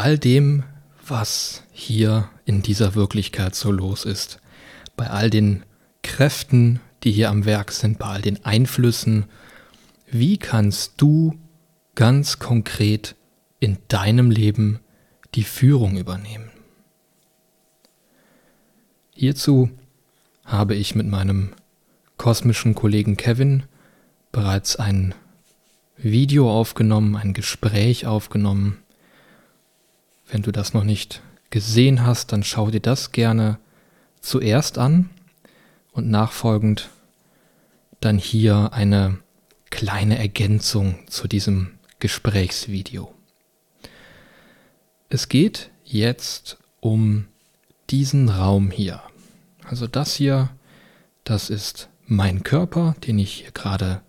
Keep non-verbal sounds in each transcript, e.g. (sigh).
all dem, was hier in dieser Wirklichkeit so los ist, bei all den Kräften, die hier am Werk sind, bei all den Einflüssen, wie kannst du ganz konkret in deinem Leben die Führung übernehmen? Hierzu habe ich mit meinem kosmischen Kollegen Kevin bereits ein Video aufgenommen, ein Gespräch aufgenommen. Wenn du das noch nicht gesehen hast, dann schau dir das gerne zuerst an und nachfolgend dann hier eine kleine Ergänzung zu diesem Gesprächsvideo. Es geht jetzt um diesen Raum hier. Also das hier, das ist mein Körper, den ich hier gerade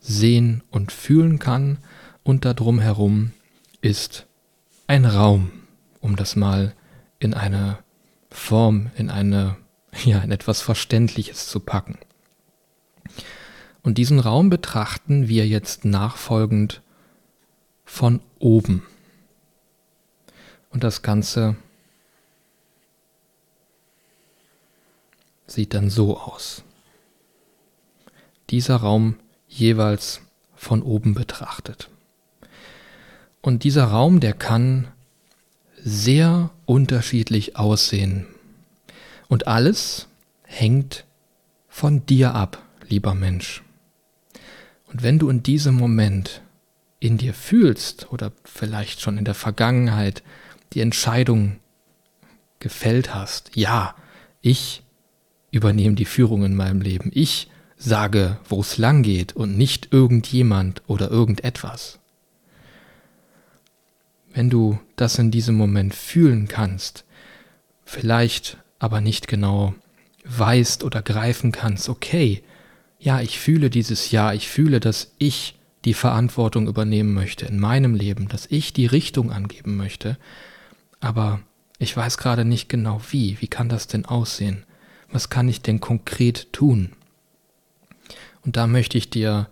sehen und fühlen kann und darum herum ist ein Raum, um das mal in eine Form, in eine (laughs) ja, in etwas Verständliches zu packen. Und diesen Raum betrachten wir jetzt nachfolgend von oben. Und das Ganze sieht dann so aus. Dieser Raum jeweils von oben betrachtet. Und dieser Raum, der kann sehr unterschiedlich aussehen. Und alles hängt von dir ab, lieber Mensch. Und wenn du in diesem Moment in dir fühlst oder vielleicht schon in der Vergangenheit die Entscheidung gefällt hast, ja, ich übernehme die Führung in meinem Leben, ich sage, wo es lang geht und nicht irgendjemand oder irgendetwas. Wenn du das in diesem Moment fühlen kannst, vielleicht aber nicht genau weißt oder greifen kannst, okay, ja, ich fühle dieses Ja, ich fühle, dass ich die Verantwortung übernehmen möchte in meinem Leben, dass ich die Richtung angeben möchte, aber ich weiß gerade nicht genau wie, wie kann das denn aussehen? Was kann ich denn konkret tun? Und da möchte ich dir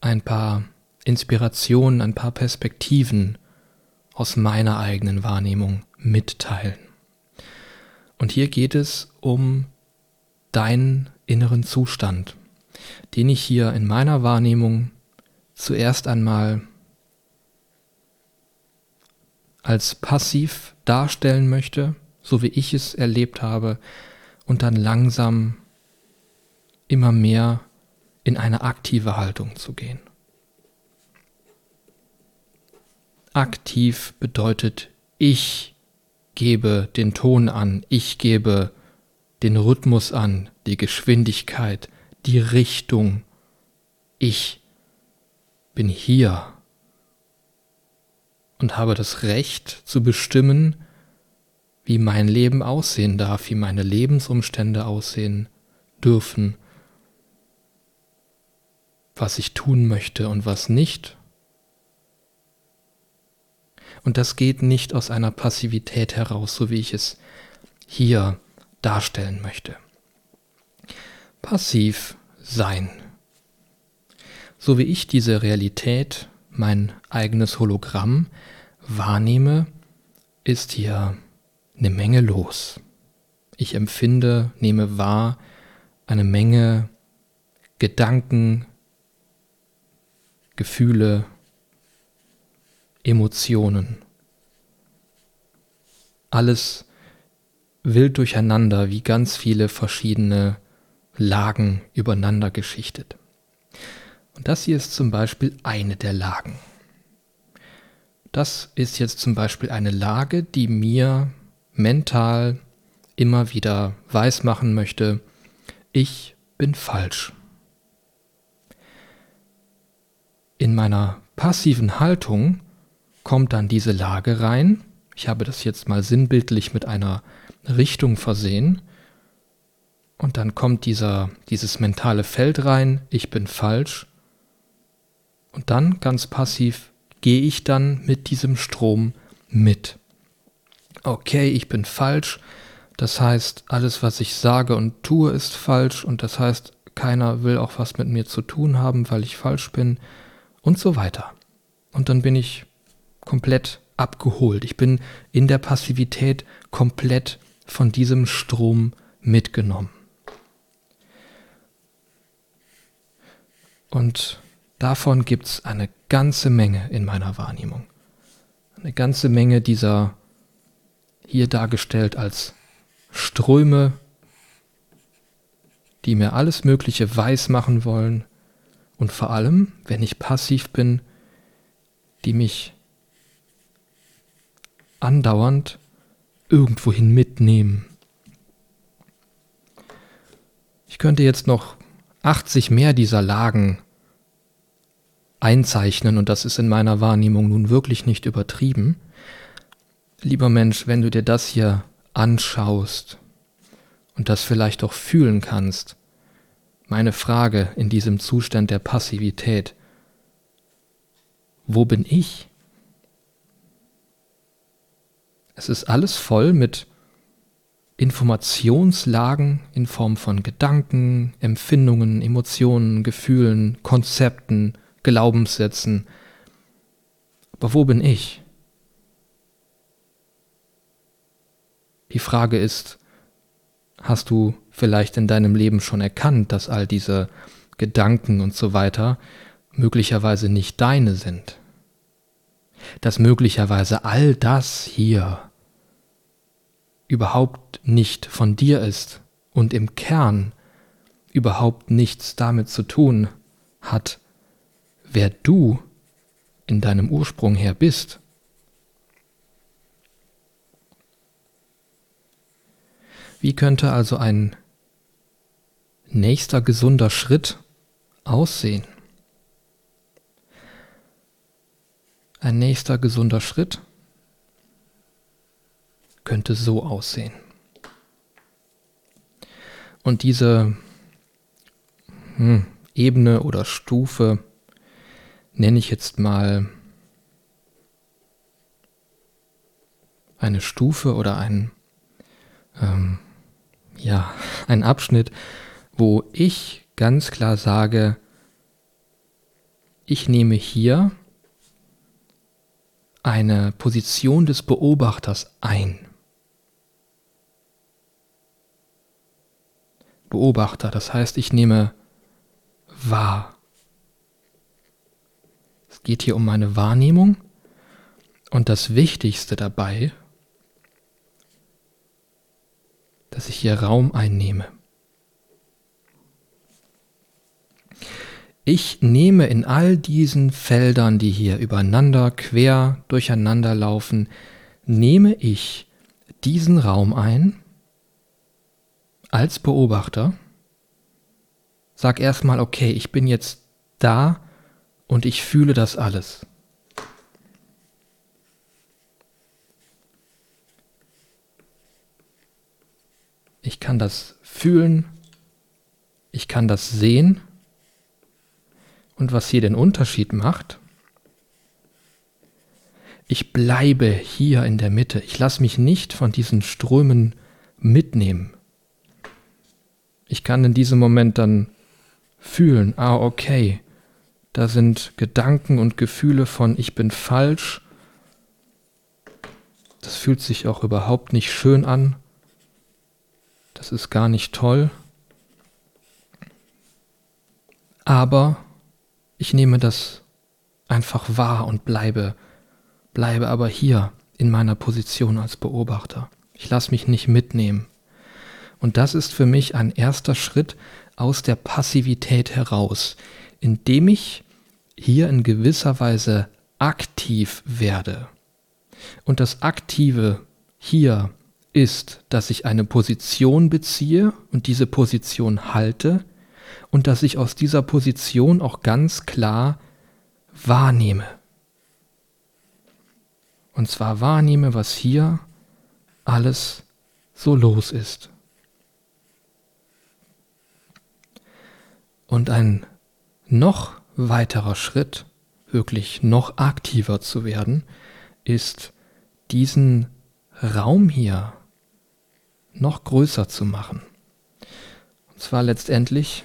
ein paar Inspirationen, ein paar Perspektiven aus meiner eigenen Wahrnehmung mitteilen. Und hier geht es um deinen inneren Zustand, den ich hier in meiner Wahrnehmung zuerst einmal als passiv darstellen möchte, so wie ich es erlebt habe, und dann langsam immer mehr in eine aktive Haltung zu gehen. Aktiv bedeutet, ich gebe den Ton an, ich gebe den Rhythmus an, die Geschwindigkeit, die Richtung. Ich bin hier und habe das Recht zu bestimmen, wie mein Leben aussehen darf, wie meine Lebensumstände aussehen dürfen was ich tun möchte und was nicht. Und das geht nicht aus einer Passivität heraus, so wie ich es hier darstellen möchte. Passiv sein. So wie ich diese Realität, mein eigenes Hologramm wahrnehme, ist hier eine Menge los. Ich empfinde, nehme wahr eine Menge Gedanken, Gefühle, Emotionen. Alles wild durcheinander, wie ganz viele verschiedene Lagen übereinander geschichtet. Und das hier ist zum Beispiel eine der Lagen. Das ist jetzt zum Beispiel eine Lage, die mir mental immer wieder weismachen möchte, ich bin falsch. in meiner passiven Haltung kommt dann diese Lage rein. Ich habe das jetzt mal sinnbildlich mit einer Richtung versehen. Und dann kommt dieser, dieses mentale Feld rein, ich bin falsch. Und dann ganz passiv gehe ich dann mit diesem Strom mit. Okay, ich bin falsch. Das heißt, alles, was ich sage und tue, ist falsch. Und das heißt, keiner will auch was mit mir zu tun haben, weil ich falsch bin und so weiter. Und dann bin ich komplett abgeholt. Ich bin in der Passivität komplett von diesem Strom mitgenommen. Und davon gibt es eine ganze Menge in meiner Wahrnehmung. Eine ganze Menge dieser hier dargestellt als Ströme, die mir alles Mögliche weiß machen wollen und vor allem, wenn ich passiv bin, die mich andauernd irgendwohin mitnehmen. Ich könnte jetzt noch 80 mehr dieser Lagen einzeichnen und das ist in meiner Wahrnehmung nun wirklich nicht übertrieben. Lieber Mensch, wenn du dir das hier anschaust und das vielleicht auch fühlen kannst, meine Frage in diesem Zustand der Passivität, wo bin ich? Es ist alles voll mit Informationslagen in Form von Gedanken, Empfindungen, Emotionen, Gefühlen, Konzepten, Glaubenssätzen. Aber wo bin ich? Die Frage ist, hast du vielleicht in deinem Leben schon erkannt, dass all diese Gedanken und so weiter möglicherweise nicht deine sind? Dass möglicherweise all das hier überhaupt nicht von dir ist und im Kern überhaupt nichts damit zu tun hat, wer du in deinem Ursprung her bist. Wie könnte also ein nächster gesunder Schritt aussehen? Ein nächster gesunder Schritt könnte so aussehen. Und diese hm, Ebene oder Stufe nenne ich jetzt mal eine Stufe oder ein, ähm, ja, (laughs) ein Abschnitt, wo ich ganz klar sage, ich nehme hier eine Position des Beobachters ein. Beobachter. Das heißt, ich nehme wahr. Es geht hier um meine Wahrnehmung und das Wichtigste dabei, dass ich hier Raum einnehme. Ich nehme in all diesen Feldern, die hier übereinander, quer durcheinander laufen, nehme ich diesen Raum ein als Beobachter, sag erstmal, okay, ich bin jetzt da und ich fühle das alles. Ich kann das fühlen, ich kann das sehen. Und was hier den Unterschied macht, ich bleibe hier in der Mitte. Ich lasse mich nicht von diesen Strömen mitnehmen. Ich kann in diesem Moment dann fühlen, ah okay, da sind Gedanken und Gefühle von ich bin falsch. Das fühlt sich auch überhaupt nicht schön an. Das ist gar nicht toll. Aber ich nehme das einfach wahr und bleibe, bleibe aber hier in meiner Position als Beobachter. Ich lasse mich nicht mitnehmen. Und das ist für mich ein erster Schritt aus der Passivität heraus, indem ich hier in gewisser Weise aktiv werde. Und das Aktive hier ist, dass ich eine Position beziehe und diese Position halte und dass ich aus dieser Position auch ganz klar wahrnehme. Und zwar wahrnehme, was hier alles so los ist. Und ein noch weiterer Schritt, wirklich noch aktiver zu werden, ist diesen Raum hier noch größer zu machen. Und zwar letztendlich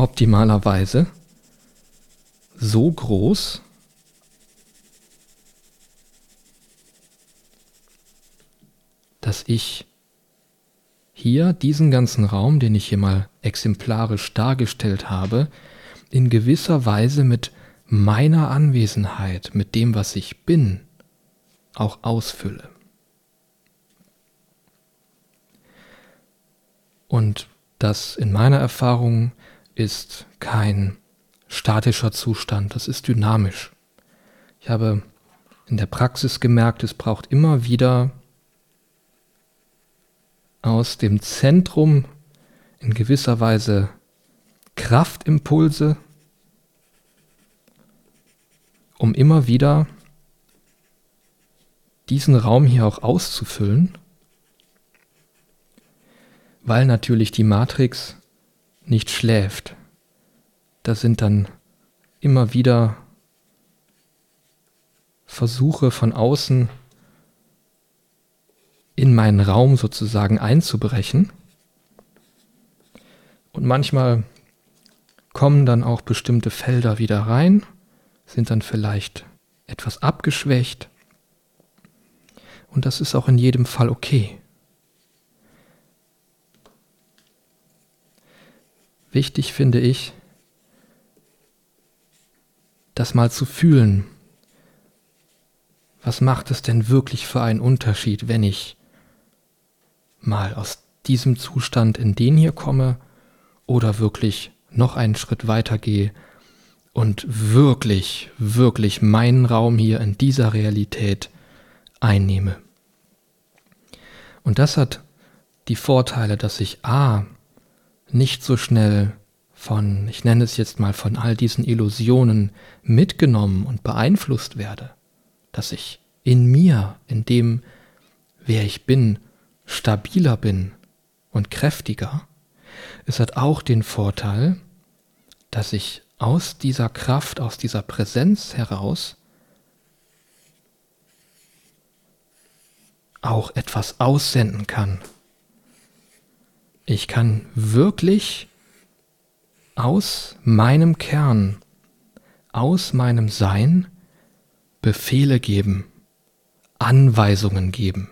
optimalerweise so groß, dass ich hier diesen ganzen Raum, den ich hier mal exemplarisch dargestellt habe, in gewisser Weise mit meiner Anwesenheit, mit dem, was ich bin, auch ausfülle. Und das in meiner Erfahrung ist kein statischer Zustand, das ist dynamisch. Ich habe in der Praxis gemerkt, es braucht immer wieder aus dem Zentrum in gewisser Weise Kraftimpulse, um immer wieder diesen Raum hier auch auszufüllen, weil natürlich die Matrix nicht schläft. Da sind dann immer wieder Versuche von außen in meinen Raum sozusagen einzubrechen. Und manchmal kommen dann auch bestimmte Felder wieder rein, sind dann vielleicht etwas abgeschwächt. Und das ist auch in jedem Fall okay. Wichtig finde ich, das mal zu fühlen. Was macht es denn wirklich für einen Unterschied, wenn ich mal aus diesem Zustand in den hier komme oder wirklich noch einen Schritt weiter gehe und wirklich, wirklich meinen Raum hier in dieser Realität einnehme. Und das hat die Vorteile, dass ich a nicht so schnell von, ich nenne es jetzt mal, von all diesen Illusionen mitgenommen und beeinflusst werde, dass ich in mir, in dem, wer ich bin, stabiler bin und kräftiger. Es hat auch den Vorteil, dass ich aus dieser Kraft, aus dieser Präsenz heraus auch etwas aussenden kann. Ich kann wirklich aus meinem Kern, aus meinem Sein Befehle geben, Anweisungen geben.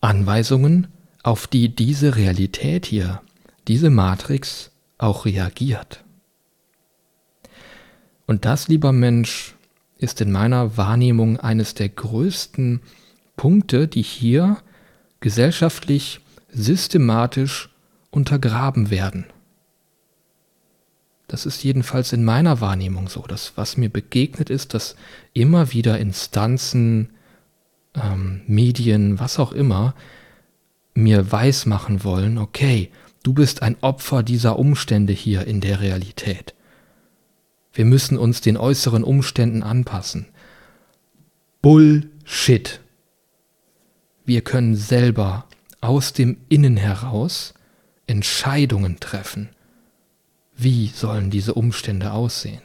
Anweisungen, auf die diese Realität hier, diese Matrix auch reagiert. Und das, lieber Mensch, ist in meiner Wahrnehmung eines der größten Punkte, die hier gesellschaftlich systematisch untergraben werden. Das ist jedenfalls in meiner Wahrnehmung so. Das, was mir begegnet ist, dass immer wieder Instanzen, ähm, Medien, was auch immer, mir weismachen wollen, okay, du bist ein Opfer dieser Umstände hier in der Realität. Wir müssen uns den äußeren Umständen anpassen. Bullshit. Wir können selber aus dem Innen heraus Entscheidungen treffen. Wie sollen diese Umstände aussehen?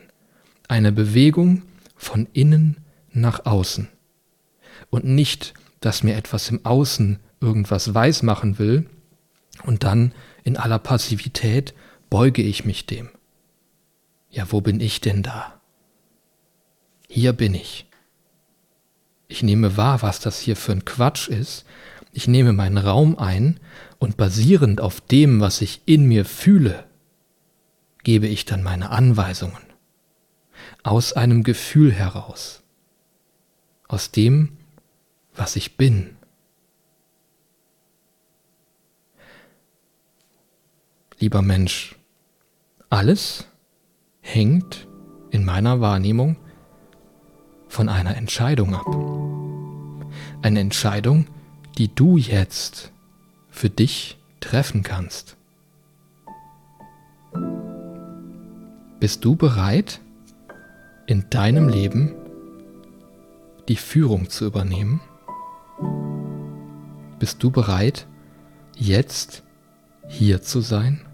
Eine Bewegung von innen nach außen und nicht, dass mir etwas im Außen irgendwas weismachen will und dann in aller Passivität beuge ich mich dem. Ja, wo bin ich denn da? Hier bin ich. Ich nehme wahr, was das hier für ein Quatsch ist. Ich nehme meinen Raum ein und basierend auf dem, was ich in mir fühle, gebe ich dann meine Anweisungen. Aus einem Gefühl heraus. Aus dem, was ich bin. Lieber Mensch, alles hängt in meiner Wahrnehmung von einer Entscheidung ab. Eine Entscheidung, die du jetzt für dich treffen kannst. Bist du bereit, in deinem Leben die Führung zu übernehmen? Bist du bereit, jetzt hier zu sein?